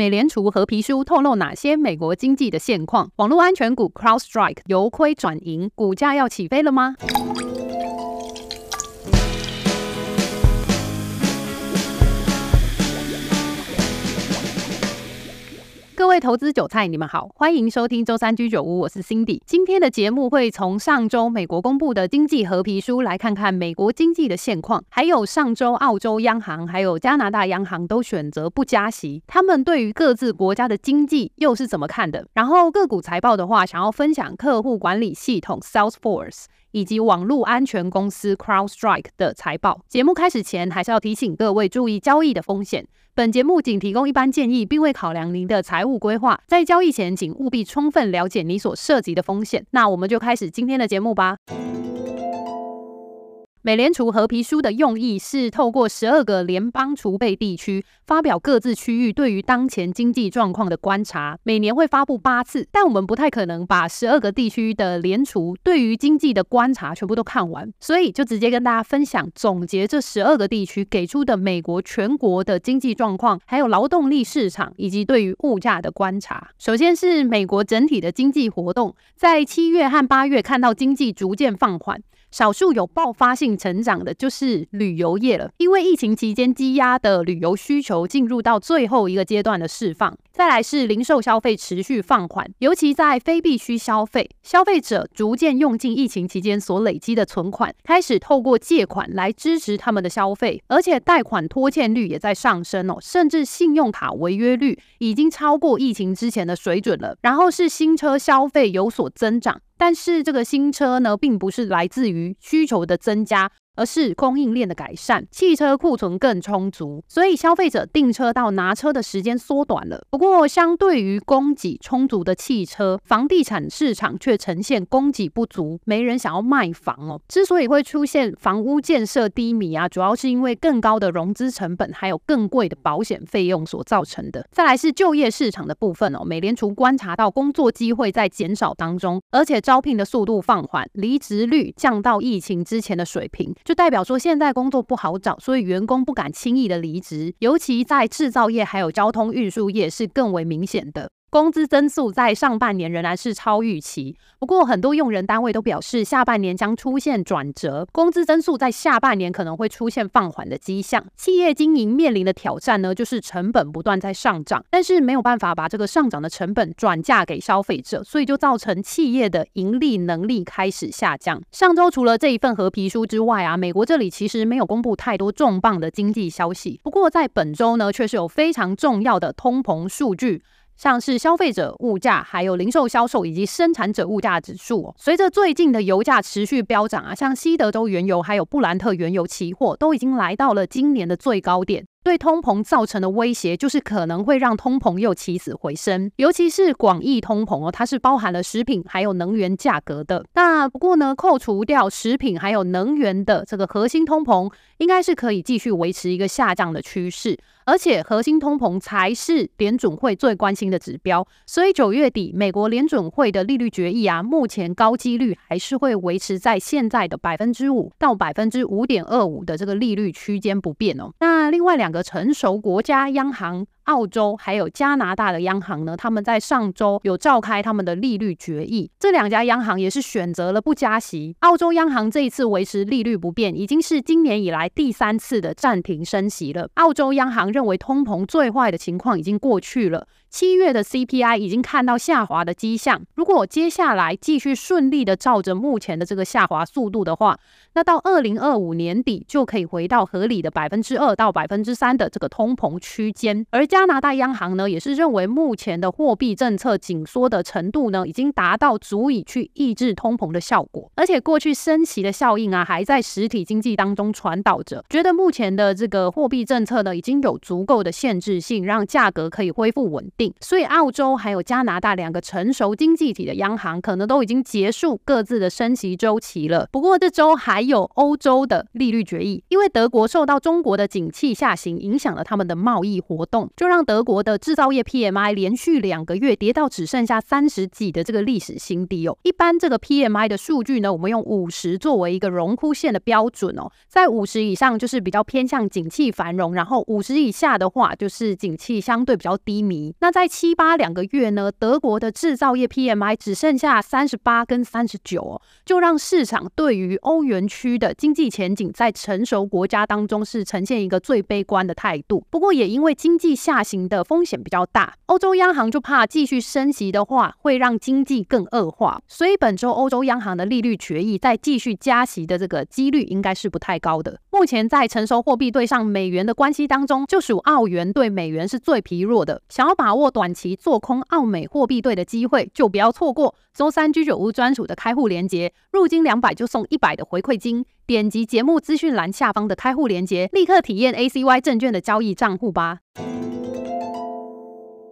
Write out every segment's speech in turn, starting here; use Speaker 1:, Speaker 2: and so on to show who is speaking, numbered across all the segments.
Speaker 1: 美联储和皮书透露哪些美国经济的现况？网络安全股 CrowdStrike 由亏转盈，股价要起飞了吗？各位投资韭菜，你们好，欢迎收听周三居酒屋，我是 Cindy。今天的节目会从上周美国公布的经济褐皮书来看看美国经济的现况，还有上周澳洲央行还有加拿大央行都选择不加息，他们对于各自国家的经济又是怎么看的？然后个股财报的话，想要分享客户管理系统 Salesforce 以及网络安全公司 CrowdStrike 的财报。节目开始前，还是要提醒各位注意交易的风险。本节目仅提供一般建议，并未考量您的财务规划。在交易前，请务必充分了解你所涉及的风险。那我们就开始今天的节目吧。美联储褐皮书的用意是透过十二个联邦储备地区发表各自区域对于当前经济状况的观察，每年会发布八次，但我们不太可能把十二个地区的联储对于经济的观察全部都看完，所以就直接跟大家分享总结这十二个地区给出的美国全国的经济状况，还有劳动力市场以及对于物价的观察。首先是美国整体的经济活动，在七月和八月看到经济逐渐放缓。少数有爆发性成长的，就是旅游业了。因为疫情期间积压的旅游需求进入到最后一个阶段的释放。再来是零售消费持续放缓，尤其在非必需消费，消费者逐渐用尽疫情期间所累积的存款，开始透过借款来支持他们的消费，而且贷款拖欠率也在上升哦，甚至信用卡违约率已经超过疫情之前的水准了。然后是新车消费有所增长。但是这个新车呢，并不是来自于需求的增加。而是供应链的改善，汽车库存更充足，所以消费者订车到拿车的时间缩短了。不过，相对于供给充足的汽车，房地产市场却呈现供给不足，没人想要卖房哦。之所以会出现房屋建设低迷啊，主要是因为更高的融资成本，还有更贵的保险费用所造成的。再来是就业市场的部分哦，美联储观察到工作机会在减少当中，而且招聘的速度放缓，离职率降到疫情之前的水平。就代表说，现在工作不好找，所以员工不敢轻易的离职，尤其在制造业还有交通运输业是更为明显的。工资增速在上半年仍然是超预期，不过很多用人单位都表示，下半年将出现转折，工资增速在下半年可能会出现放缓的迹象。企业经营面临的挑战呢，就是成本不断在上涨，但是没有办法把这个上涨的成本转嫁给消费者，所以就造成企业的盈利能力开始下降。上周除了这一份褐皮书之外啊，美国这里其实没有公布太多重磅的经济消息，不过在本周呢，却是有非常重要的通膨数据。像是消费者物价，还有零售销售以及生产者物价指数，随着最近的油价持续飙涨啊，像西德州原油还有布兰特原油期货都已经来到了今年的最高点。对通膨造成的威胁，就是可能会让通膨又起死回生，尤其是广义通膨哦，它是包含了食品还有能源价格的。那不过呢，扣除掉食品还有能源的这个核心通膨，应该是可以继续维持一个下降的趋势。而且核心通膨才是联准会最关心的指标，所以九月底美国联准会的利率决议啊，目前高几率还是会维持在现在的百分之五到百分之五点二五的这个利率区间不变哦。那另外两个成熟国家央行，澳洲还有加拿大的央行呢，他们在上周有召开他们的利率决议，这两家央行也是选择了不加息。澳洲央行这一次维持利率不变，已经是今年以来第三次的暂停升息了。澳洲央行认为通膨最坏的情况已经过去了。七月的 CPI 已经看到下滑的迹象，如果接下来继续顺利的照着目前的这个下滑速度的话，那到二零二五年底就可以回到合理的百分之二到百分之三的这个通膨区间。而加加拿大央行呢，也是认为目前的货币政策紧缩的程度呢，已经达到足以去抑制通膨的效果，而且过去升息的效应啊，还在实体经济当中传导着，觉得目前的这个货币政策呢，已经有足够的限制性，让价格可以恢复稳定。定，所以澳洲还有加拿大两个成熟经济体的央行可能都已经结束各自的升息周期了。不过这周还有欧洲的利率决议，因为德国受到中国的景气下行影响了他们的贸易活动，就让德国的制造业 PMI 连续两个月跌到只剩下三十几的这个历史新低哦。一般这个 PMI 的数据呢，我们用五十作为一个荣枯线的标准哦，在五十以上就是比较偏向景气繁荣，然后五十以下的话就是景气相对比较低迷。那在七八两个月呢，德国的制造业 PMI 只剩下三十八跟三十九哦，就让市场对于欧元区的经济前景在成熟国家当中是呈现一个最悲观的态度。不过也因为经济下行的风险比较大，欧洲央行就怕继续升息的话会让经济更恶化，所以本周欧洲央行的利率决议再继续加息的这个几率应该是不太高的。目前在成熟货币对上美元的关系当中，就属澳元对美元是最疲弱的。想要把握短期做空澳美货币对的机会，就不要错过周三居酒屋专属的开户连结，入金两百就送一百的回馈金。点击节目资讯栏下方的开户连接，立刻体验 ACY 证券的交易账户吧。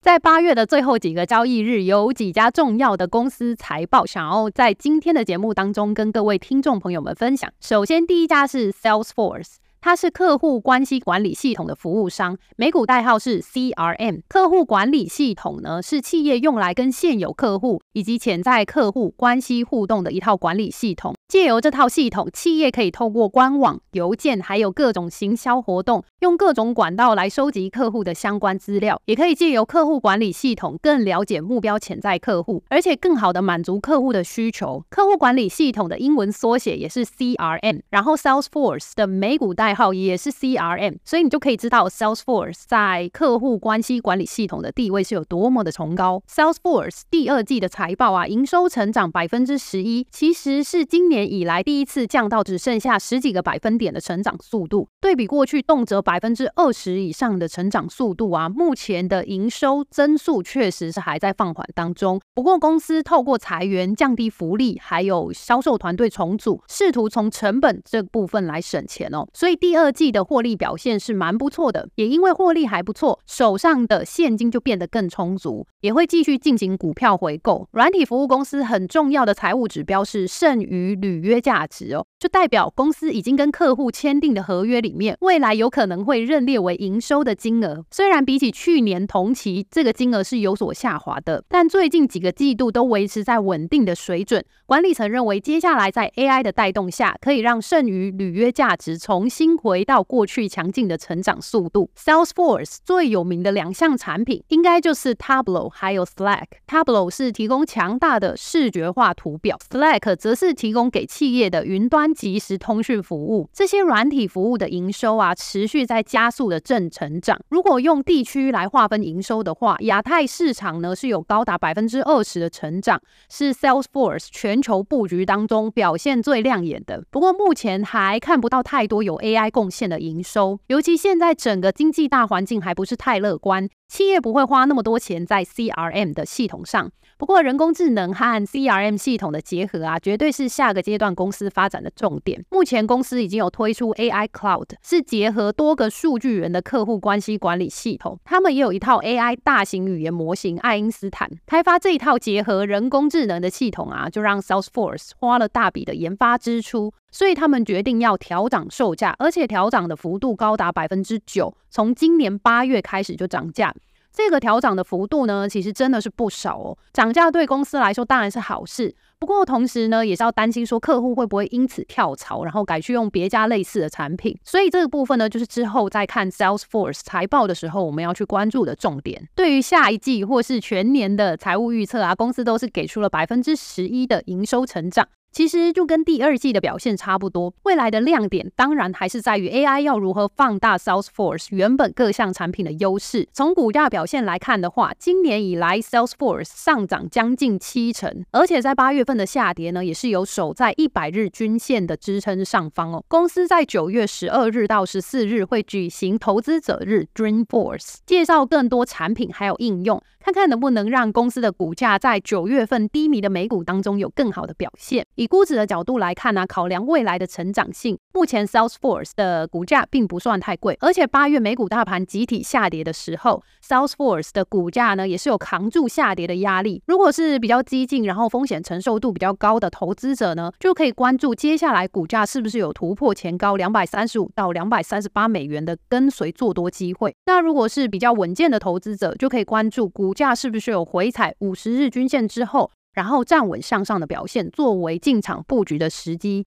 Speaker 1: 在八月的最后几个交易日，有几家重要的公司财报，想要在今天的节目当中跟各位听众朋友们分享。首先，第一家是 Salesforce。它是客户关系管理系统的服务商，美股代号是 CRM。客户管理系统呢，是企业用来跟现有客户以及潜在客户关系互动的一套管理系统。借由这套系统，企业可以透过官网、邮件，还有各种行销活动，用各种管道来收集客户的相关资料，也可以借由客户管理系统更了解目标潜在客户，而且更好的满足客户的需求。客户管理系统的英文缩写也是 CRM，然后 Salesforce 的美股代代号也是 CRM，所以你就可以知道 Salesforce 在客户关系管理系统的地位是有多么的崇高。Salesforce 第二季的财报啊，营收成长百分之十一，其实是今年以来第一次降到只剩下十几个百分点的成长速度。对比过去动辄百分之二十以上的成长速度啊，目前的营收增速确实是还在放缓当中。不过公司透过裁员、降低福利，还有销售团队重组，试图从成本这部分来省钱哦，所以。第二季的获利表现是蛮不错的，也因为获利还不错，手上的现金就变得更充足，也会继续进行股票回购。软体服务公司很重要的财务指标是剩余履约价值哦，就代表公司已经跟客户签订的合约里面，未来有可能会认列为营收的金额。虽然比起去年同期这个金额是有所下滑的，但最近几个季度都维持在稳定的水准。管理层认为，接下来在 AI 的带动下，可以让剩余履约价值重新。回到过去强劲的成长速度。Salesforce 最有名的两项产品，应该就是 Tableau 还有 Slack。Tableau 是提供强大的视觉化图表，Slack 则是提供给企业的云端即时通讯服务。这些软体服务的营收啊，持续在加速的正成长。如果用地区来划分营收的话，亚太市场呢是有高达百分之二十的成长，是 Salesforce 全球布局当中表现最亮眼的。不过目前还看不到太多有 AI。该贡献的营收，尤其现在整个经济大环境还不是太乐观，企业不会花那么多钱在 CRM 的系统上。不过，人工智能和 CRM 系统的结合啊，绝对是下个阶段公司发展的重点。目前公司已经有推出 AI Cloud，是结合多个数据源的客户关系管理系统。他们也有一套 AI 大型语言模型爱因斯坦。开发这一套结合人工智能的系统啊，就让 Salesforce 花了大笔的研发支出，所以他们决定要调涨售价，而且调涨的幅度高达百分之九，从今年八月开始就涨价。这个调涨的幅度呢，其实真的是不少哦。涨价对公司来说当然是好事，不过同时呢，也是要担心说客户会不会因此跳槽，然后改去用别家类似的产品。所以这个部分呢，就是之后在看 Salesforce 财报的时候，我们要去关注的重点。对于下一季或是全年的财务预测啊，公司都是给出了百分之十一的营收成长。其实就跟第二季的表现差不多。未来的亮点当然还是在于 AI 要如何放大 Salesforce 原本各项产品的优势。从股价表现来看的话，今年以来 Salesforce 上涨将近七成，而且在八月份的下跌呢，也是有守在一百日均线的支撑上方哦。公司在九月十二日到十四日会举行投资者日 Dreamforce，介绍更多产品还有应用。看看能不能让公司的股价在九月份低迷的美股当中有更好的表现。以估值的角度来看呢、考量未来的成长性，目前 Salesforce 的股价并不算太贵，而且八月美股大盘集体下跌的时候，Salesforce 的股价呢也是有扛住下跌的压力。如果是比较激进，然后风险承受度比较高的投资者呢，就可以关注接下来股价是不是有突破前高两百三十五到两百三十八美元的跟随做多机会。那如果是比较稳健的投资者，就可以关注股价是不是有回踩五十日均线之后，然后站稳向上的表现，作为进场布局的时机。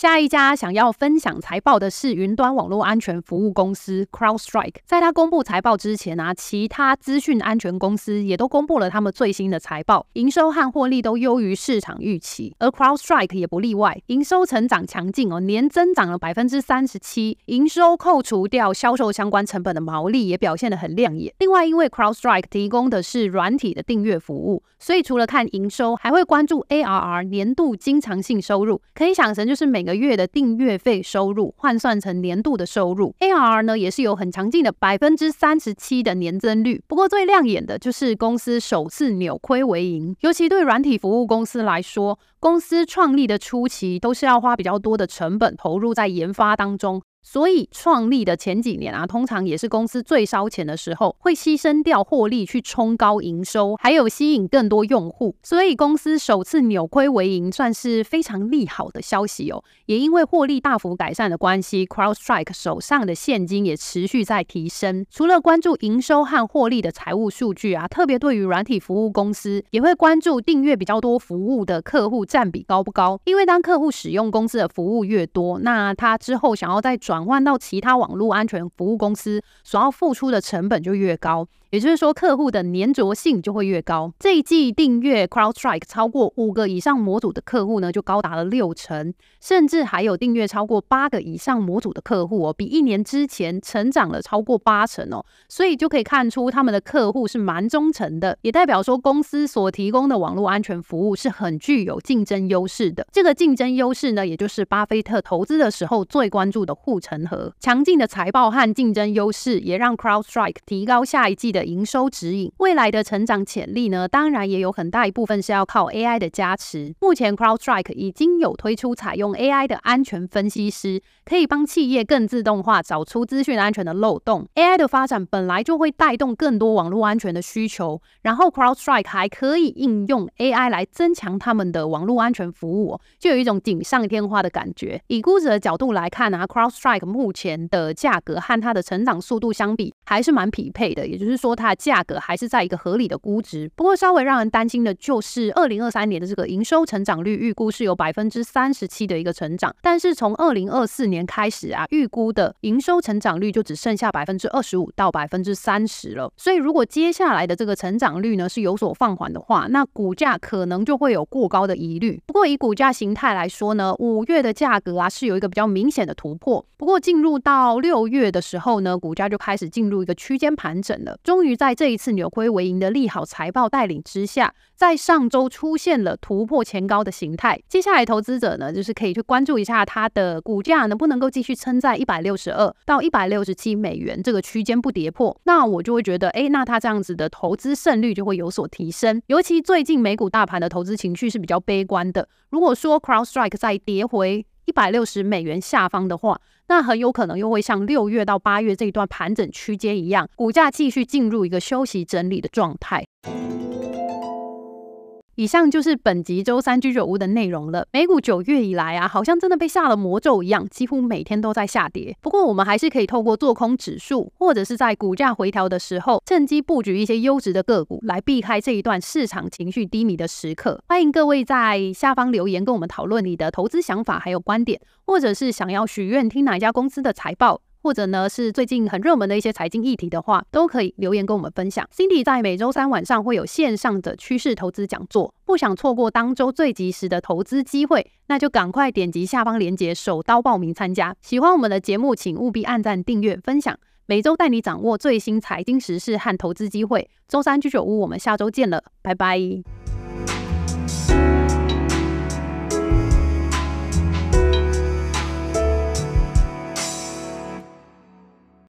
Speaker 1: 下一家想要分享财报的是云端网络安全服务公司 CrowdStrike。在他公布财报之前啊，其他资讯安全公司也都公布了他们最新的财报，营收和获利都优于市场预期，而 CrowdStrike 也不例外，营收成长强劲哦，年增长了百分之三十七，营收扣除掉销售相关成本的毛利也表现得很亮眼。另外，因为 CrowdStrike 提供的是软体的订阅服务，所以除了看营收，还会关注 ARR 年度经常性收入，可以想成就是每个月的订阅费收入换算成年度的收入，ARR 呢也是有很强劲的百分之三十七的年增率。不过最亮眼的就是公司首次扭亏为盈，尤其对软体服务公司来说，公司创立的初期都是要花比较多的成本投入在研发当中。所以创立的前几年啊，通常也是公司最烧钱的时候，会牺牲掉获利去冲高营收，还有吸引更多用户。所以公司首次扭亏为盈，算是非常利好的消息哦。也因为获利大幅改善的关系，CrowdStrike 手上的现金也持续在提升。除了关注营收和获利的财务数据啊，特别对于软体服务公司，也会关注订阅比较多服务的客户占比高不高。因为当客户使用公司的服务越多，那他之后想要再转转换到其他网络安全服务公司，所要付出的成本就越高。也就是说，客户的粘着性就会越高。这一季订阅 CrowdStrike 超过五个以上模组的客户呢，就高达了六成，甚至还有订阅超过八个以上模组的客户哦，比一年之前成长了超过八成哦。所以就可以看出他们的客户是蛮忠诚的，也代表说公司所提供的网络安全服务是很具有竞争优势的。这个竞争优势呢，也就是巴菲特投资的时候最关注的护城河。强劲的财报和竞争优势，也让 CrowdStrike 提高下一季的。的营收指引，未来的成长潜力呢，当然也有很大一部分是要靠 AI 的加持。目前 CrowdStrike 已经有推出采用 AI 的安全分析师，可以帮企业更自动化找出资讯安全的漏洞。AI 的发展本来就会带动更多网络安全的需求，然后 CrowdStrike 还可以应用 AI 来增强他们的网络安全服务，就有一种锦上添花的感觉。以估值的角度来看呢，啊，CrowStrike 目前的价格和它的成长速度相比，还是蛮匹配的，也就是说。说它的价格还是在一个合理的估值，不过稍微让人担心的就是二零二三年的这个营收成长率预估是有百分之三十七的一个成长，但是从二零二四年开始啊，预估的营收成长率就只剩下百分之二十五到百分之三十了。所以如果接下来的这个成长率呢是有所放缓的话，那股价可能就会有过高的疑虑。不过以股价形态来说呢，五月的价格啊是有一个比较明显的突破，不过进入到六月的时候呢，股价就开始进入一个区间盘整了。中终于在这一次扭亏为盈的利好财报带领之下，在上周出现了突破前高的形态。接下来投资者呢，就是可以去关注一下它的股价能不能够继续撑在一百六十二到一百六十七美元这个区间不跌破。那我就会觉得，哎，那它这样子的投资胜率就会有所提升。尤其最近美股大盘的投资情绪是比较悲观的。如果说 CrowdStrike 再跌回一百六十美元下方的话，那很有可能又会像六月到八月这一段盘整区间一样，股价继续进入一个休息整理的状态。以上就是本集周三居酒屋的内容了。美股九月以来啊，好像真的被下了魔咒一样，几乎每天都在下跌。不过我们还是可以透过做空指数，或者是在股价回调的时候，趁机布局一些优质的个股，来避开这一段市场情绪低迷的时刻。欢迎各位在下方留言跟我们讨论你的投资想法还有观点，或者是想要许愿听哪一家公司的财报。或者呢，是最近很热门的一些财经议题的话，都可以留言跟我们分享。Cindy 在每周三晚上会有线上的趋势投资讲座，不想错过当周最及时的投资机会，那就赶快点击下方链接，手刀报名参加。喜欢我们的节目，请务必按赞、订阅、分享，每周带你掌握最新财经时事和投资机会。周三居酒屋，我们下周见了，拜拜。